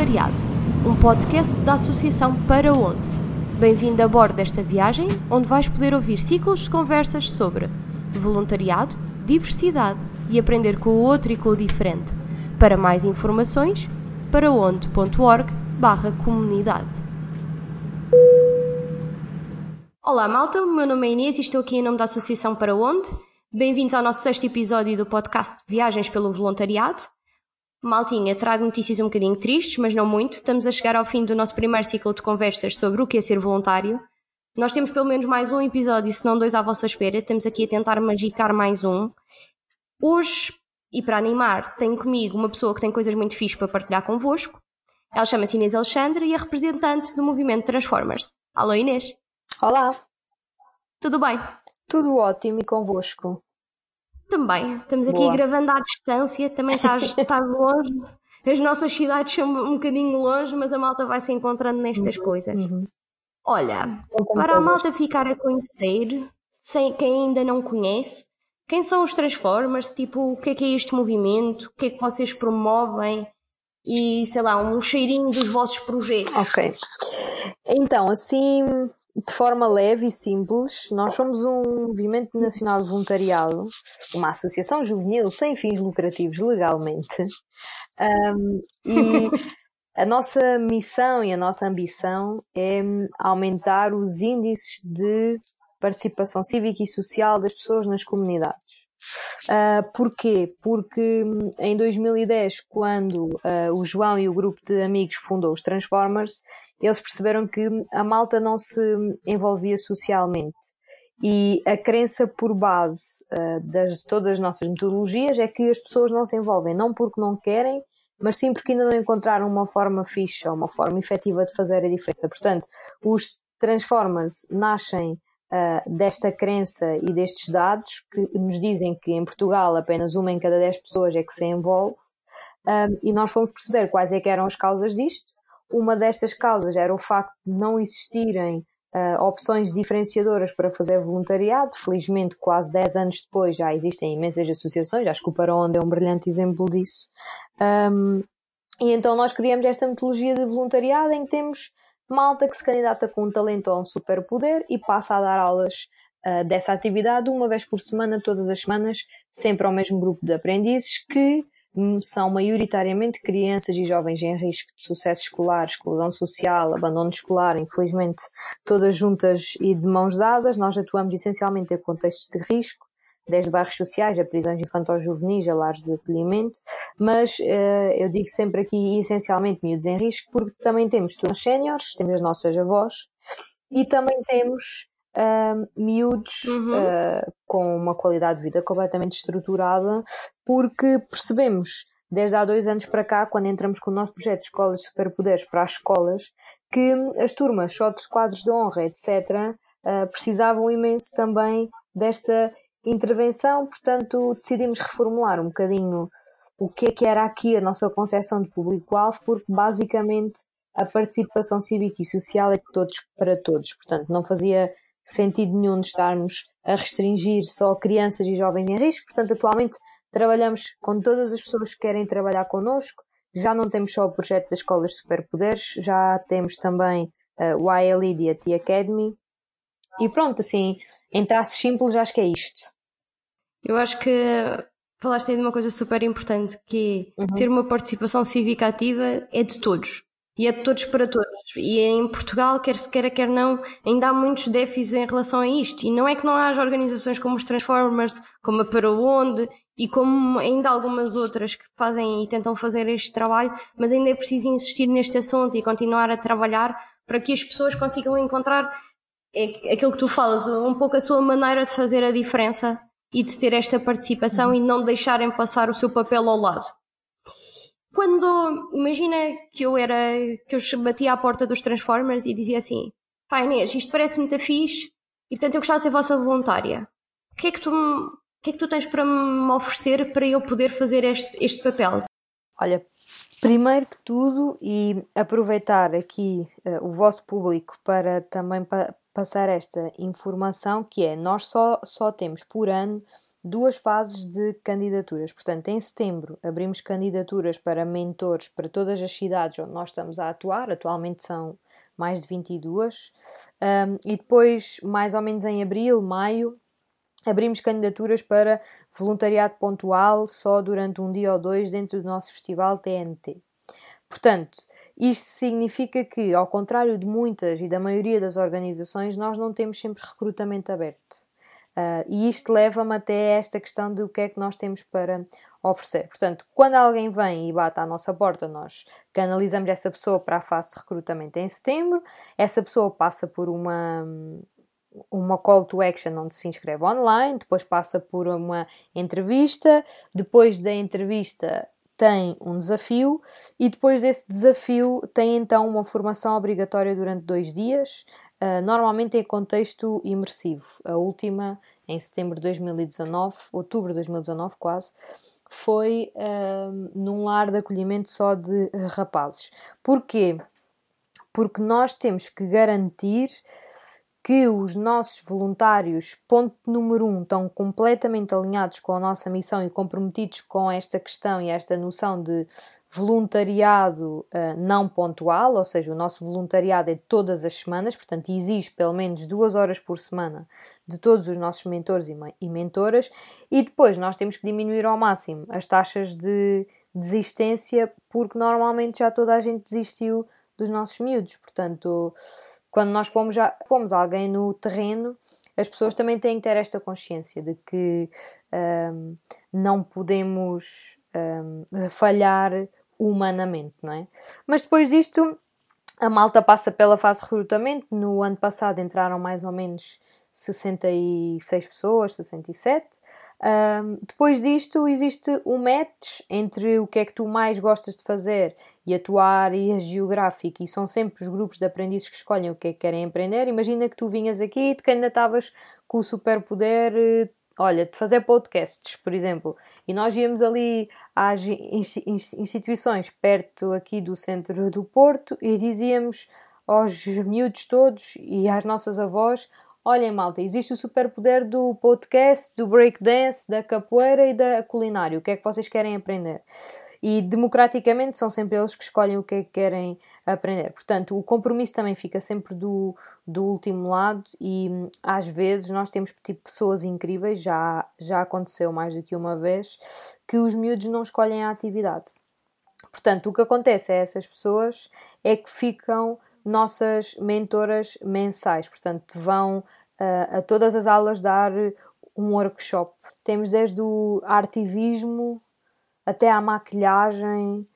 Voluntariado, um podcast da Associação Para Onde. Bem-vindo a bordo desta viagem, onde vais poder ouvir ciclos de conversas sobre voluntariado, diversidade e aprender com o outro e com o diferente. Para mais informações, paraonde.org barra comunidade. Olá malta, o meu nome é Inês e estou aqui em nome da Associação Para Onde. Bem-vindos ao nosso sexto episódio do podcast Viagens pelo Voluntariado. Maltinha, trago notícias um bocadinho tristes, mas não muito. Estamos a chegar ao fim do nosso primeiro ciclo de conversas sobre o que é ser voluntário. Nós temos pelo menos mais um episódio, se não dois à vossa espera. Estamos aqui a tentar magicar mais um. Hoje, e para animar, tenho comigo uma pessoa que tem coisas muito fixas para partilhar convosco. Ela chama-se Inês Alexandre e é representante do movimento Transformers. Alô Inês. Olá. Tudo bem? Tudo ótimo e convosco? Também. Estamos aqui Boa. gravando à distância, também estás, estás longe. As nossas cidades são um bocadinho longe, mas a malta vai se encontrando nestas uhum. coisas. Uhum. Olha, para a malta ficar a conhecer, sem, quem ainda não conhece, quem são os Transformers? Tipo, o que é que é este movimento? O que é que vocês promovem? E, sei lá, um cheirinho dos vossos projetos. Ok. Então, assim, de forma leve e simples, nós somos um movimento nacional de voluntariado, uma associação juvenil sem fins lucrativos legalmente, um, e a nossa missão e a nossa ambição é aumentar os índices de participação cívica e social das pessoas nas comunidades. Uh, porquê? Porque hum, em 2010, quando uh, o João e o grupo de amigos fundou os Transformers, eles perceberam que a malta não se envolvia socialmente. E a crença por base uh, das todas as nossas metodologias é que as pessoas não se envolvem, não porque não querem, mas sim porque ainda não encontraram uma forma fixa, uma forma efetiva de fazer a diferença. Portanto, os Transformers nascem uh, desta crença e destes dados que nos dizem que em Portugal apenas uma em cada dez pessoas é que se envolve um, e nós fomos perceber quais é eram as causas disto. Uma destas causas era o facto de não existirem uh, opções diferenciadoras para fazer voluntariado. Felizmente, quase 10 anos depois, já existem imensas associações. Acho que o Para Onde é um brilhante exemplo disso. Um, e então nós criamos esta metodologia de voluntariado em que temos malta que se candidata com um talento ou um superpoder e passa a dar aulas uh, dessa atividade uma vez por semana, todas as semanas, sempre ao mesmo grupo de aprendizes que hum, são maioritariamente crianças e jovens em risco de sucesso escolar, exclusão social, abandono escolar, infelizmente todas juntas e de mãos dadas. Nós atuamos essencialmente em contextos de risco, desde bairros sociais a prisões infantis juvenis, a lares de acolhimento, mas uh, eu digo sempre aqui essencialmente miúdos em risco, porque também temos turmas séniores, temos as nossas avós e também temos uh, miúdos uhum. uh, com uma qualidade de vida completamente estruturada, porque percebemos desde há dois anos para cá, quando entramos com o nosso projeto de Escolas de Superpoderes para as escolas, que as turmas, só de quadros de honra, etc., uh, precisavam imenso também desta intervenção, portanto decidimos reformular um bocadinho o que é que era aqui a nossa concepção de público-alvo, porque basicamente a participação cívica e social é de todos para todos, portanto não fazia sentido nenhum de estarmos a restringir só crianças e jovens em risco, portanto atualmente trabalhamos com todas as pessoas que querem trabalhar connosco, já não temos só o projeto das escolas superpoderes, já temos também uh, o ILED e a T-Academy, e pronto, assim, em traços simples, acho que é isto. Eu acho que falaste aí de uma coisa super importante, que é uhum. ter uma participação cívica ativa é de todos. E é de todos para todos. E em Portugal, quer se queira, quer não, ainda há muitos déficits em relação a isto. E não é que não haja organizações como os Transformers, como a Para Onde, e como ainda algumas outras que fazem e tentam fazer este trabalho, mas ainda é preciso insistir neste assunto e continuar a trabalhar para que as pessoas consigam encontrar é aquilo que tu falas, um pouco a sua maneira de fazer a diferença e de ter esta participação uhum. e não deixarem passar o seu papel ao lado. Quando, imagina que eu era, que eu batia à porta dos Transformers e dizia assim, pá Inês, isto parece muito fixe e portanto eu gostava de ser vossa voluntária. O que é que tu, o que é que tu tens para me oferecer para eu poder fazer este, este papel? Olha, Primeiro que tudo, e aproveitar aqui uh, o vosso público para também pa passar esta informação, que é, nós só, só temos por ano duas fases de candidaturas. Portanto, em setembro abrimos candidaturas para mentores para todas as cidades onde nós estamos a atuar, atualmente são mais de 22, um, e depois, mais ou menos em abril, maio, abrimos candidaturas para voluntariado pontual só durante um dia ou dois dentro do nosso festival TNT. Portanto, isto significa que, ao contrário de muitas e da maioria das organizações, nós não temos sempre recrutamento aberto. Uh, e isto leva-me até esta questão de o que é que nós temos para oferecer. Portanto, quando alguém vem e bate à nossa porta, nós canalizamos essa pessoa para a fase de recrutamento em setembro, essa pessoa passa por uma, uma call to action onde se inscreve online, depois passa por uma entrevista, depois da entrevista tem um desafio e depois desse desafio tem então uma formação obrigatória durante dois dias, uh, normalmente em contexto imersivo. A última, em setembro de 2019, outubro de 2019 quase, foi uh, num lar de acolhimento só de rapazes. Porquê? Porque nós temos que garantir que os nossos voluntários, ponto número um, estão completamente alinhados com a nossa missão e comprometidos com esta questão e esta noção de voluntariado uh, não pontual, ou seja, o nosso voluntariado é todas as semanas, portanto, exige pelo menos duas horas por semana de todos os nossos mentores e, e mentoras, e depois nós temos que diminuir ao máximo as taxas de desistência, porque normalmente já toda a gente desistiu dos nossos miúdos, portanto quando nós pomos, já, pomos alguém no terreno, as pessoas também têm que ter esta consciência de que um, não podemos um, falhar humanamente, não é? Mas depois disto, a malta passa pela fase de recrutamento. No ano passado entraram mais ou menos 66 pessoas, 67. Um, depois disto, existe um match entre o que é que tu mais gostas de fazer e a tua área geográfica, e são sempre os grupos de aprendizes que escolhem o que é que querem aprender. Imagina que tu vinhas aqui e te candidatavas com o superpoder, eh, olha, de fazer podcasts, por exemplo, e nós íamos ali às instituições perto aqui do centro do Porto e dizíamos aos miúdos todos e às nossas avós: Olhem, malta, existe o superpoder do podcast, do breakdance, da capoeira e da culinária. O que é que vocês querem aprender? E democraticamente são sempre eles que escolhem o que é que querem aprender. Portanto, o compromisso também fica sempre do, do último lado e às vezes nós temos tipo pessoas incríveis, já, já aconteceu mais do que uma vez, que os miúdos não escolhem a atividade. Portanto, o que acontece a essas pessoas é que ficam nossas mentoras mensais, portanto, vão uh, a todas as aulas dar um workshop. Temos desde o artivismo até à maquilhagem,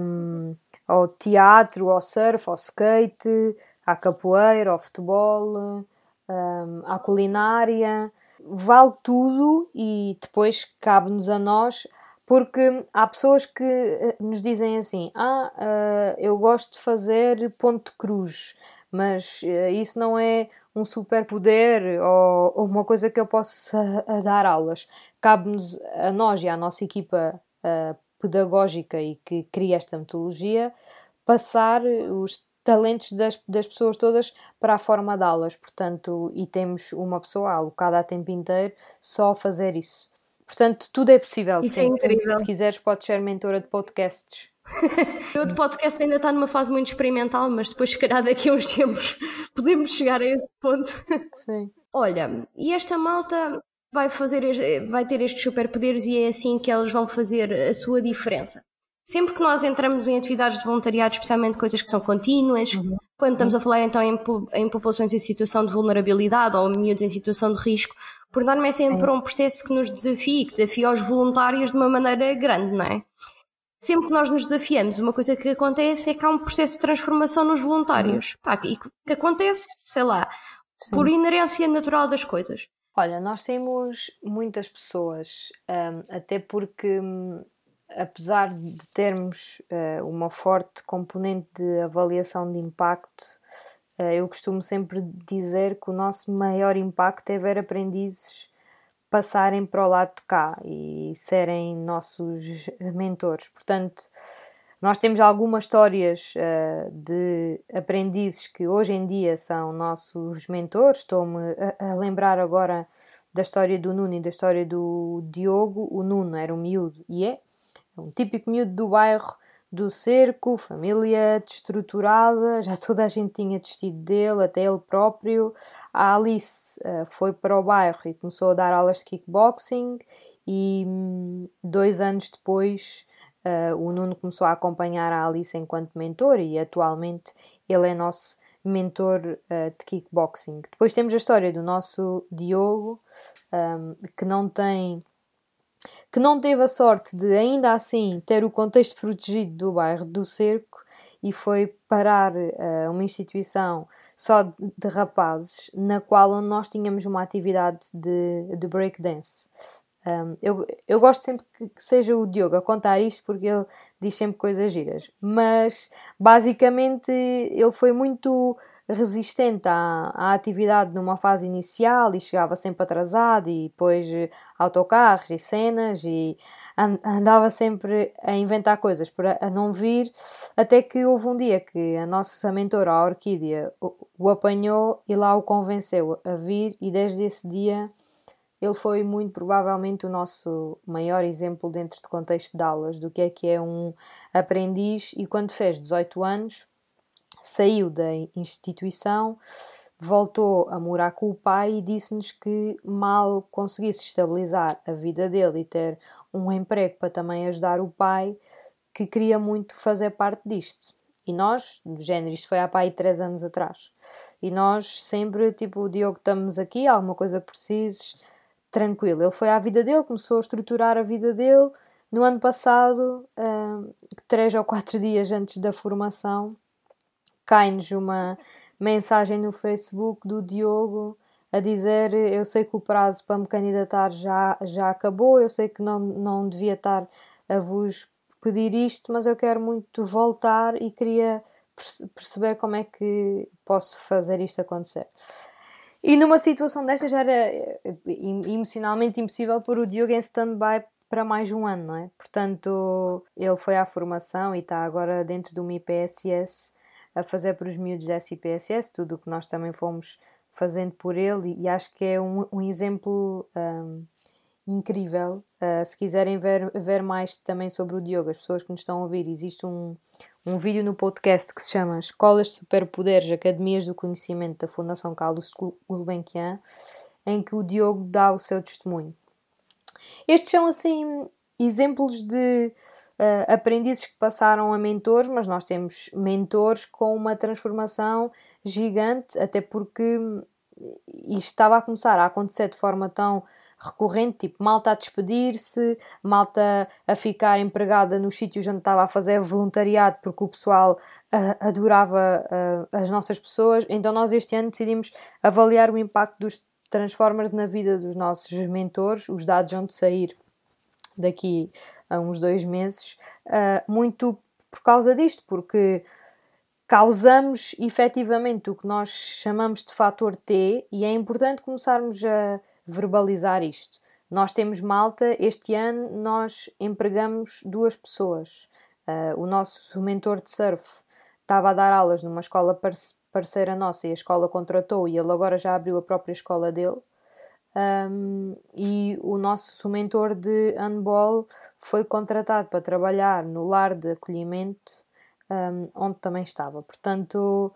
um, ao teatro, ao surf, ao skate, à capoeira, ao futebol, um, à culinária. Vale tudo e depois cabe-nos a nós porque há pessoas que eh, nos dizem assim: Ah, uh, eu gosto de fazer ponto de cruz, mas uh, isso não é um superpoder ou, ou uma coisa que eu possa dar aulas. Cabe-nos a nós e à nossa equipa pedagógica e que cria esta metodologia passar os talentos das, das pessoas todas para a forma de aulas, portanto, e temos uma pessoa alocada a tempo inteiro só a fazer isso. Portanto, tudo é possível. Isso é incrível. Se quiseres, podes ser mentora de podcasts. o de podcast ainda está numa fase muito experimental, mas depois, se calhar, daqui a uns tempos podemos chegar a esse ponto. Sim. Olha, e esta malta vai, fazer, vai ter estes superpoderes e é assim que elas vão fazer a sua diferença. Sempre que nós entramos em atividades de voluntariado, especialmente coisas que são contínuas, uhum. quando estamos a falar então em, em populações em situação de vulnerabilidade ou miúdos em situação de risco, por norma é sempre um processo que nos desafia, que desafia os voluntários de uma maneira grande, não é? Sempre que nós nos desafiamos, uma coisa que acontece é que há um processo de transformação nos voluntários. Uhum. Pá, e que acontece, sei lá, Sim. por inerência natural das coisas. Olha, nós temos muitas pessoas, um, até porque, um, apesar de termos uh, uma forte componente de avaliação de impacto, eh, eu costumo sempre dizer que o nosso maior impacto é ver aprendizes passarem para o lado de cá e serem nossos mentores. Portanto, nós temos algumas histórias uh, de aprendizes que hoje em dia são nossos mentores. Estou-me a, a, lembrar agora da história do Nuno e da história do Diogo. O Nuno era um miúdo e é, é um típico miúdo do bairro do cerco, família destruturada, já toda a gente tinha desistido dele, até ele próprio. A Alice uh, foi para o bairro e começou a dar aulas de kickboxing e um, dois anos depois uh, o Nuno começou a acompanhar a Alice enquanto mentor e atualmente ele é nosso mentor uh, de kickboxing. Depois temos a história do nosso Diogo, um, que não tem que não teve a sorte de ainda assim ter o contexto protegido do bairro do Cerco e foi parar uh, uma instituição só de, de, rapazes, na qual nós tínhamos uma atividade de, de breakdance. Um, eu, eu gosto sempre que, que, seja o Diogo a contar isto porque ele diz sempre coisas giras, mas basicamente ele foi muito resistente à, à atividade numa fase inicial e chegava sempre atrasado e depois eh, autocarros e cenas e andava sempre a inventar coisas para a não vir até que houve um dia que a nossa mentora, a Orquídea, o, o apanhou e lá o convenceu a vir e desde esse dia ele foi muito provavelmente o nosso maior exemplo dentro de contexto de aulas do que é que é um aprendiz e quando fez 18 anos saiu da instituição, voltou a morar com o pai e disse-nos que mal conseguisse estabilizar a vida dele e ter um emprego para também ajudar o pai, que queria muito fazer parte disto. E nós, do género, isto foi há pai três anos atrás. E nós sempre, tipo, o Diogo, estamos aqui, alguma coisa precises, tranquilo. Ele foi à vida dele, começou a estruturar a vida dele. No ano passado, um, três ou quatro dias antes da formação, cai-nos uma mensagem no Facebook do Diogo a dizer eu sei que o prazo para me candidatar já, já acabou, eu sei que não, não devia estar a vos pedir isto, mas eu quero muito voltar e queria perceber como é que posso fazer isto acontecer. E numa situação desta já era eh, emocionalmente impossível pôr o Diogo em stand-by para mais um ano, não é? Portanto, ele foi à formação e está agora dentro de uma IPSS a fazer para os miúdos da SIPSS, tudo o que nós também fomos fazendo por ele, e acho que é um, um exemplo um, incrível. Uh, se quiserem ver, ver mais também sobre o Diogo, as pessoas que nos estão a ouvir, existe um, um vídeo no podcast que se chama Escolas de Superpoderes, Academias do Conhecimento da Fundação Carlos Gulbenkian, em que o Diogo dá o seu testemunho. Estes são, assim, exemplos de uh, aprendizes que passaram a mentores, mas nós temos mentores com uma transformação gigante, até porque isto estava a começar a acontecer de forma tão recorrente, tipo malta a despedir-se, malta a ficar empregada nos sítios onde estava a fazer voluntariado porque o pessoal uh, adorava uh, as nossas pessoas. Então nós este ano decidimos avaliar o impacto dos Transformers na vida dos nossos mentores, os dados onde sair daqui a uns dois meses, uh, muito por causa disto, porque causamos efetivamente o que nós chamamos de fator T e é importante começarmos a verbalizar isto. Nós temos malta, este ano nós empregamos duas pessoas. Uh, o nosso mentor de surf estava a dar aulas numa escola parceira nossa e a escola contratou e ele agora já abriu a própria escola dele. Um, e o nosso mentor de handball foi contratado para trabalhar no lar de acolhimento um, onde também estava. Portanto,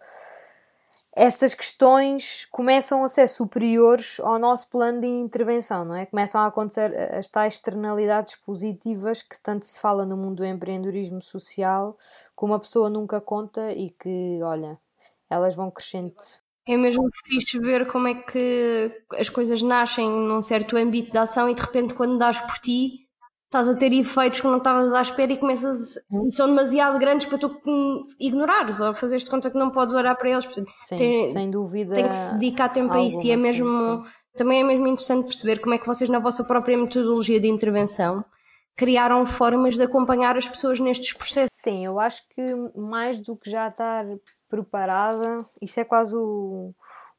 estas questões começam a ser superiores ao nosso plano de intervenção, não é? Começam a acontecer as tais externalidades positivas que tanto se fala no mundo do empreendedorismo social, que uma pessoa nunca conta e que, olha, elas vão crescendo é mesmo fixe ver como é que as coisas nascem num certo âmbito de ação e de repente quando dás por ti estás a ter efeitos que não estavas à espera e começas e são demasiado grandes para tu ignorares ou fazeres de conta que não podes olhar para eles. Sim, tem, sem dúvida. Tem que se dedicar tempo a isso e é mesmo. Sim, Também é mesmo interessante perceber como é que vocês, na vossa própria metodologia de intervenção, criaram formas de acompanhar as pessoas nestes processos. Sim, eu acho que mais do que já estar preparada, isso é quase o,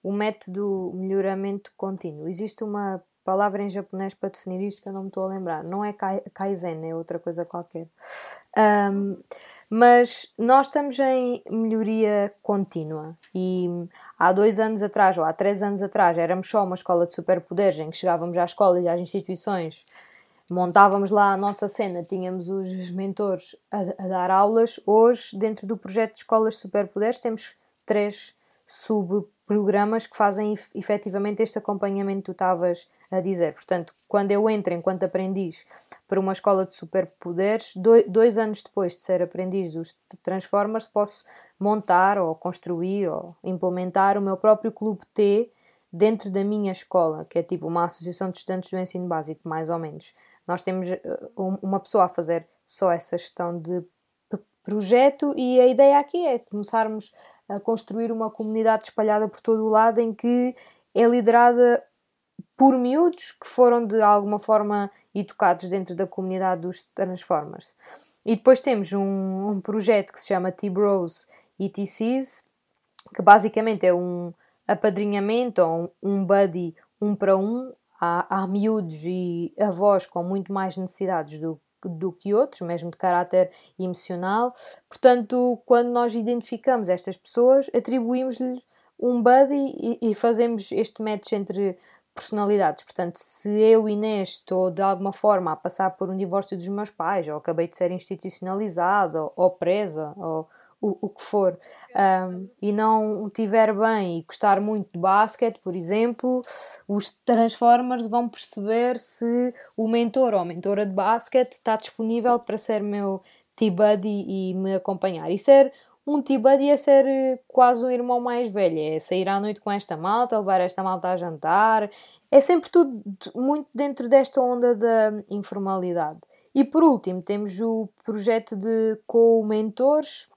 o método melhoramento contínuo. Existe uma palavra em japonês para definir isto que eu não me estou a lembrar. Não é Kaizen, é outra coisa qualquer. Um, Mas nós estamos em melhoria contínua e há dois anos atrás, ou há três anos atrás, éramos só uma escola de superpoderes em que chegávamos à escola e às instituições, montávamos lá a nossa cena, tínhamos os mentores a, a dar aulas. Hoje, dentro do projeto de escolas de superpoderes, temos três subprogramas que fazem efetivamente este acompanhamento que tu estavas a dizer. Portanto, quando eu entro enquanto aprendiz para uma escola de superpoderes, dois anos depois de ser aprendiz dos Transformers, posso montar ou construir ou implementar o meu próprio clube T dentro da minha escola, que é tipo uma associação de estudantes do ensino básico, mais ou menos. Nós temos eh, uma pessoa a fazer só essa gestão de projeto e a ideia aqui é começarmos a construir uma comunidade espalhada por todo o lado em que é liderada por miúdos que foram de alguma forma educados dentro da comunidade dos Transformers. E depois temos um, um projeto que se chama T-Bros ETCs, que basicamente é um apadrinhamento ou um buddy um para um. Há, há miúdos e avós com muito mais necessidades do do que outros, mesmo de caráter emocional. Portanto, quando nós identificamos estas pessoas, atribuímos-lhe um buddy e, e, fazemos este match entre personalidades. Portanto, se eu, Inês, estou de alguma forma a passar por um divórcio dos meus pais, ou acabei de ser institucionalizada, ou, ou presa, ou o, o que for, um, e não estiver bem e gostar muito de basquete, por exemplo, os Transformers vão perceber se o mentor ou a mentora de basquete está disponível para ser meu T-Buddy e me acompanhar. E ser um T-Buddy é ser eh, quase um irmão mais velho, é sair à noite com esta malta, levar esta malta a jantar, é sempre tudo muito dentro desta onda da informalidade. E por último, temos o projeto de co-mentores,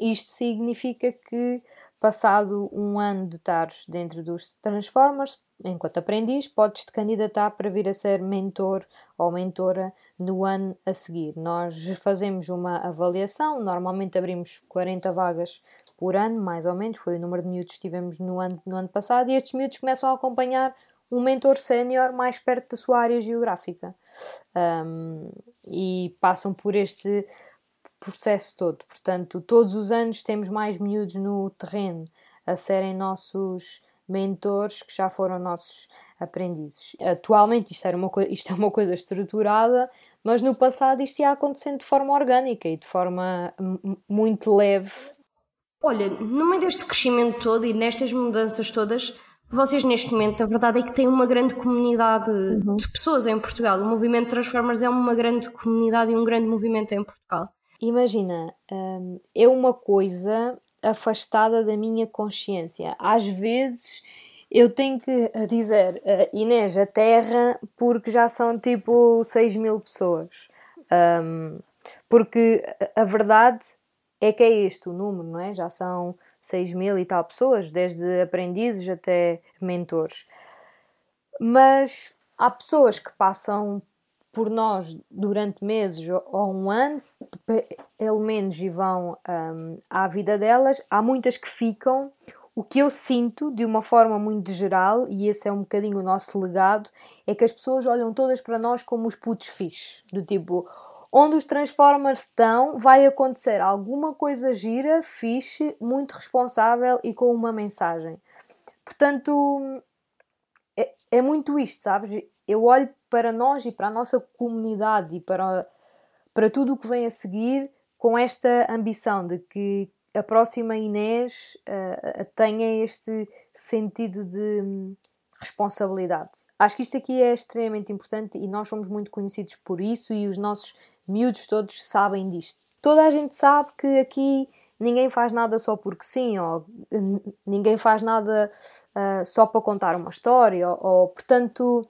isto significa que, passado um ano de estares dentro dos Transformers, enquanto aprendiz, podes-te candidatar para vir a ser mentor ou mentora no ano a seguir. Nós fazemos uma avaliação, normalmente abrimos 40 vagas por ano, mais ou menos, foi o número de miúdos que tivemos no ano, no ano passado, e estes miúdos começam a acompanhar um mentor sénior mais perto da sua área geográfica. Um, e passam por este processo todo. Portanto, todos os anos temos mais miúdos no terreno a serem nossos mentores que já foram nossos aprendizes. Atualmente isto, era uma isto é uma coisa estruturada, mas no passado isto ia acontecendo de forma orgânica e de forma muito leve. Olha, no meio deste crescimento todo e nestas mudanças todas, vocês neste momento, a verdade é que têm uma grande comunidade uhum. de pessoas em Portugal. O movimento Transformers é uma grande comunidade e um grande movimento em Portugal. Imagina, hum, é uma coisa afastada da minha consciência. Às vezes eu tenho que dizer uh, Inês, a Terra, porque já são tipo 6 mil pessoas. Um, porque a verdade é que é este o número, não é? Já são 6 mil e tal pessoas, desde aprendizes até mentores. Mas há pessoas que passam por nós durante meses ou um ano, pelo menos, e vão um, à vida delas. Há muitas que ficam. O que eu sinto, de uma forma muito geral, e esse é um bocadinho o nosso legado, é que as pessoas olham todas para nós como os putos fixes. Do tipo, onde os Transformers estão, vai acontecer alguma coisa gira, fixe, muito responsável e com uma mensagem. Portanto, é, é muito isto, sabes? Eu olho para nós e para a nossa comunidade e para, para tudo o que vem a seguir com esta ambição de que a próxima Inês uh, tenha este sentido de hum, responsabilidade. Acho que isto aqui é extremamente importante e nós somos muito conhecidos por isso e os nossos miúdos todos sabem disto. Toda a gente sabe que aqui ninguém faz nada só porque sim, ou ninguém faz nada uh, só para contar uma história, ou, ou portanto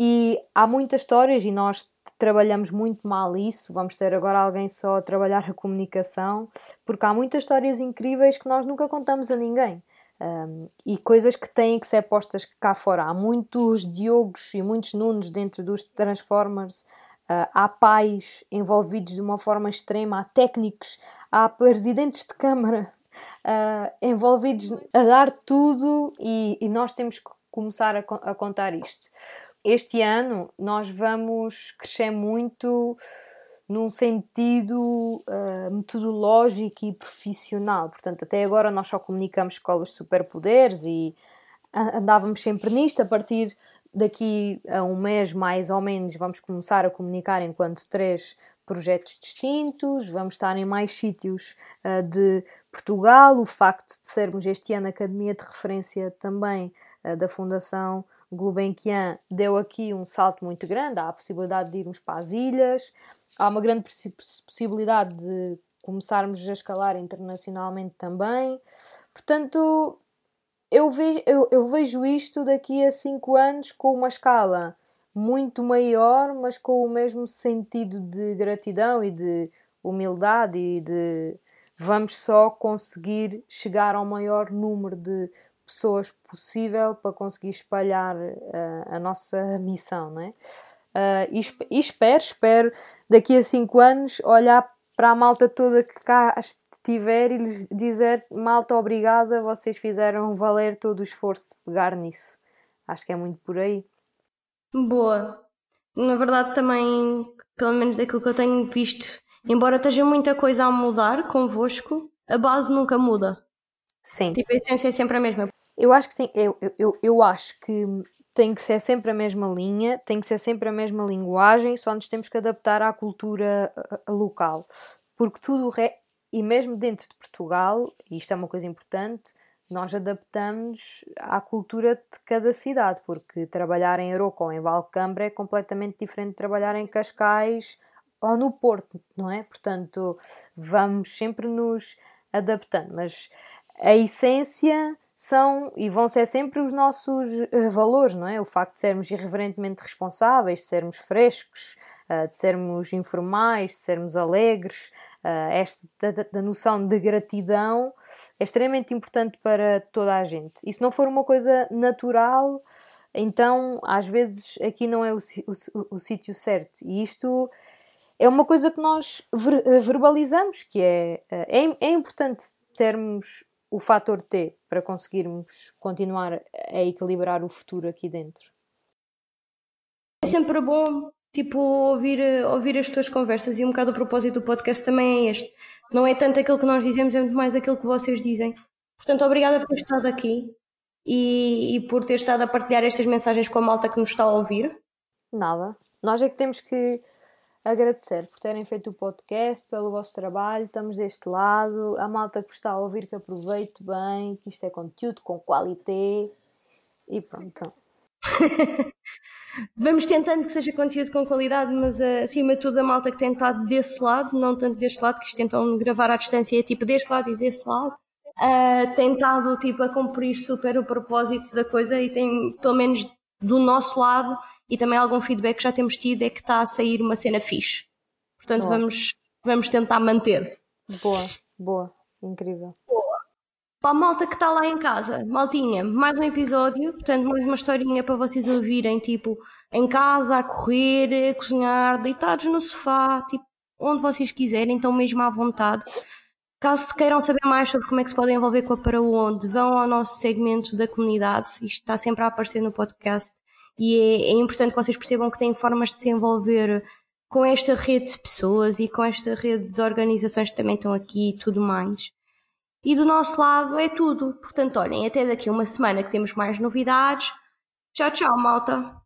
e há muitas histórias e nós trabalhamos muito mal isso. Vamos ter agora alguém só a trabalhar a comunicação, porque há muitas histórias incríveis que nós nunca contamos a ninguém. Um, e coisas que têm que ser postas cá fora. Há muitos Diogos e muitos Nunos dentro dos Transformers. Uh, há pais envolvidos de uma forma extrema, há técnicos, há presidentes de Câmara uh, envolvidos a dar tudo e, e, nós temos que começar a, a contar isto este ano nós vamos crescer muito num sentido uh, metodológico e profissional. Portanto, até agora nós só comunicamos escolas de superpoderes e andávamos sempre nisto. A partir daqui a um mês, mais ou menos, vamos começar a comunicar enquanto três projetos distintos, vamos estar em mais sítios uh, de Portugal. O facto de sermos este ano Academia de Referência também uh, da Fundação Gulbenkian deu aqui um salto muito grande. Há a possibilidade de irmos para as ilhas, há uma grande possibilidade de começarmos a escalar internacionalmente também. Portanto, eu vejo, eu, eu vejo isto daqui a cinco anos com uma escala muito maior, mas com o mesmo sentido de gratidão e de humildade e de vamos só conseguir chegar ao maior número de pessoas possível para conseguir espalhar uh, a nossa missão, não é? Uh, e, e, espero, espero daqui a cinco anos olhar para a malta toda que cá estiver e lhes dizer malta obrigada, vocês fizeram valer todo o esforço de pegar nisso. Acho que é muito por aí. Boa. Na verdade também, pelo menos daquilo que eu tenho visto, embora esteja muita coisa a mudar convosco, a base nunca muda. Sim. Tipo, a essência é sempre a mesma. Eu acho que tem, eu, eu, eu acho que tem que ser sempre a mesma linha, tem que ser sempre a mesma linguagem, só nos temos que adaptar à cultura local. Porque tudo o re... e mesmo dentro de Portugal, e isto é uma coisa importante, nós adaptamos à cultura de cada cidade, porque trabalhar em Aroca ou em Valcambra é completamente diferente de trabalhar em Cascais ou no Porto, não é? Portanto, vamos sempre nos adaptando, mas a essência são e vão ser sempre os nossos uh, valores, não é? O facto de sermos irreverentemente responsáveis, de sermos frescos, uh, de sermos informais, de sermos alegres, uh, esta da, da, noção de gratidão é extremamente importante para toda a gente. E se não for uma coisa natural, então às vezes aqui não é o, o, o sítio certo. E isto é uma coisa que nós ver, verbalizamos, que é, é, é importante termos o fator T para conseguirmos continuar a equilibrar o futuro aqui dentro. É sempre bom tipo ouvir, ouvir as tuas conversas e um bocado o propósito do podcast também é este. Não é tanto aquilo que nós dizemos, é muito mais aquilo que vocês dizem. Portanto, obrigada por ter estado aqui e, e por ter estado a partilhar estas mensagens com a malta que nos está a ouvir. Nada. Nós é que temos que agradecer por terem feito o podcast, pelo vosso trabalho, estamos deste lado. A malta que está a ouvir, que aproveite bem, que isto é conteúdo com qualité. E pronto. Vamos tentando que seja conteúdo com qualidade, mas uh, acima de tudo a malta que tem estado desse lado, não tanto deste lado, que isto tentam gravar à distância, é tipo deste lado e desse lado, uh, tem estado tipo, a cumprir super o propósito da coisa e tem, pelo menos do nosso lado, e também algum feedback que já temos tido é que está a sair uma cena fixe. Portanto, vamos, vamos tentar manter. Boa, boa, incrível. Boa. Para a malta que está lá em casa, maltinha, mais um episódio, portanto, mais uma historinha para vocês ouvirem, tipo, em casa, a correr, a cozinhar, deitados no sofá, tipo, onde vocês quiserem, então mesmo à vontade. Caso queiram saber mais sobre como é que se podem envolver com a Para Onde, vão ao nosso segmento da comunidade. Isto está sempre a aparecer no podcast. E é, é importante que vocês percebam que têm formas de se envolver com esta rede de pessoas e com esta rede de organizações que também estão aqui e tudo mais. E do nosso lado é tudo. Portanto, olhem, até daqui a uma semana que temos mais novidades. Tchau, tchau, malta!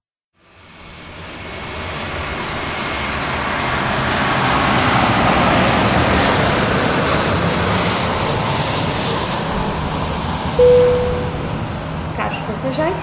Caros passageiros,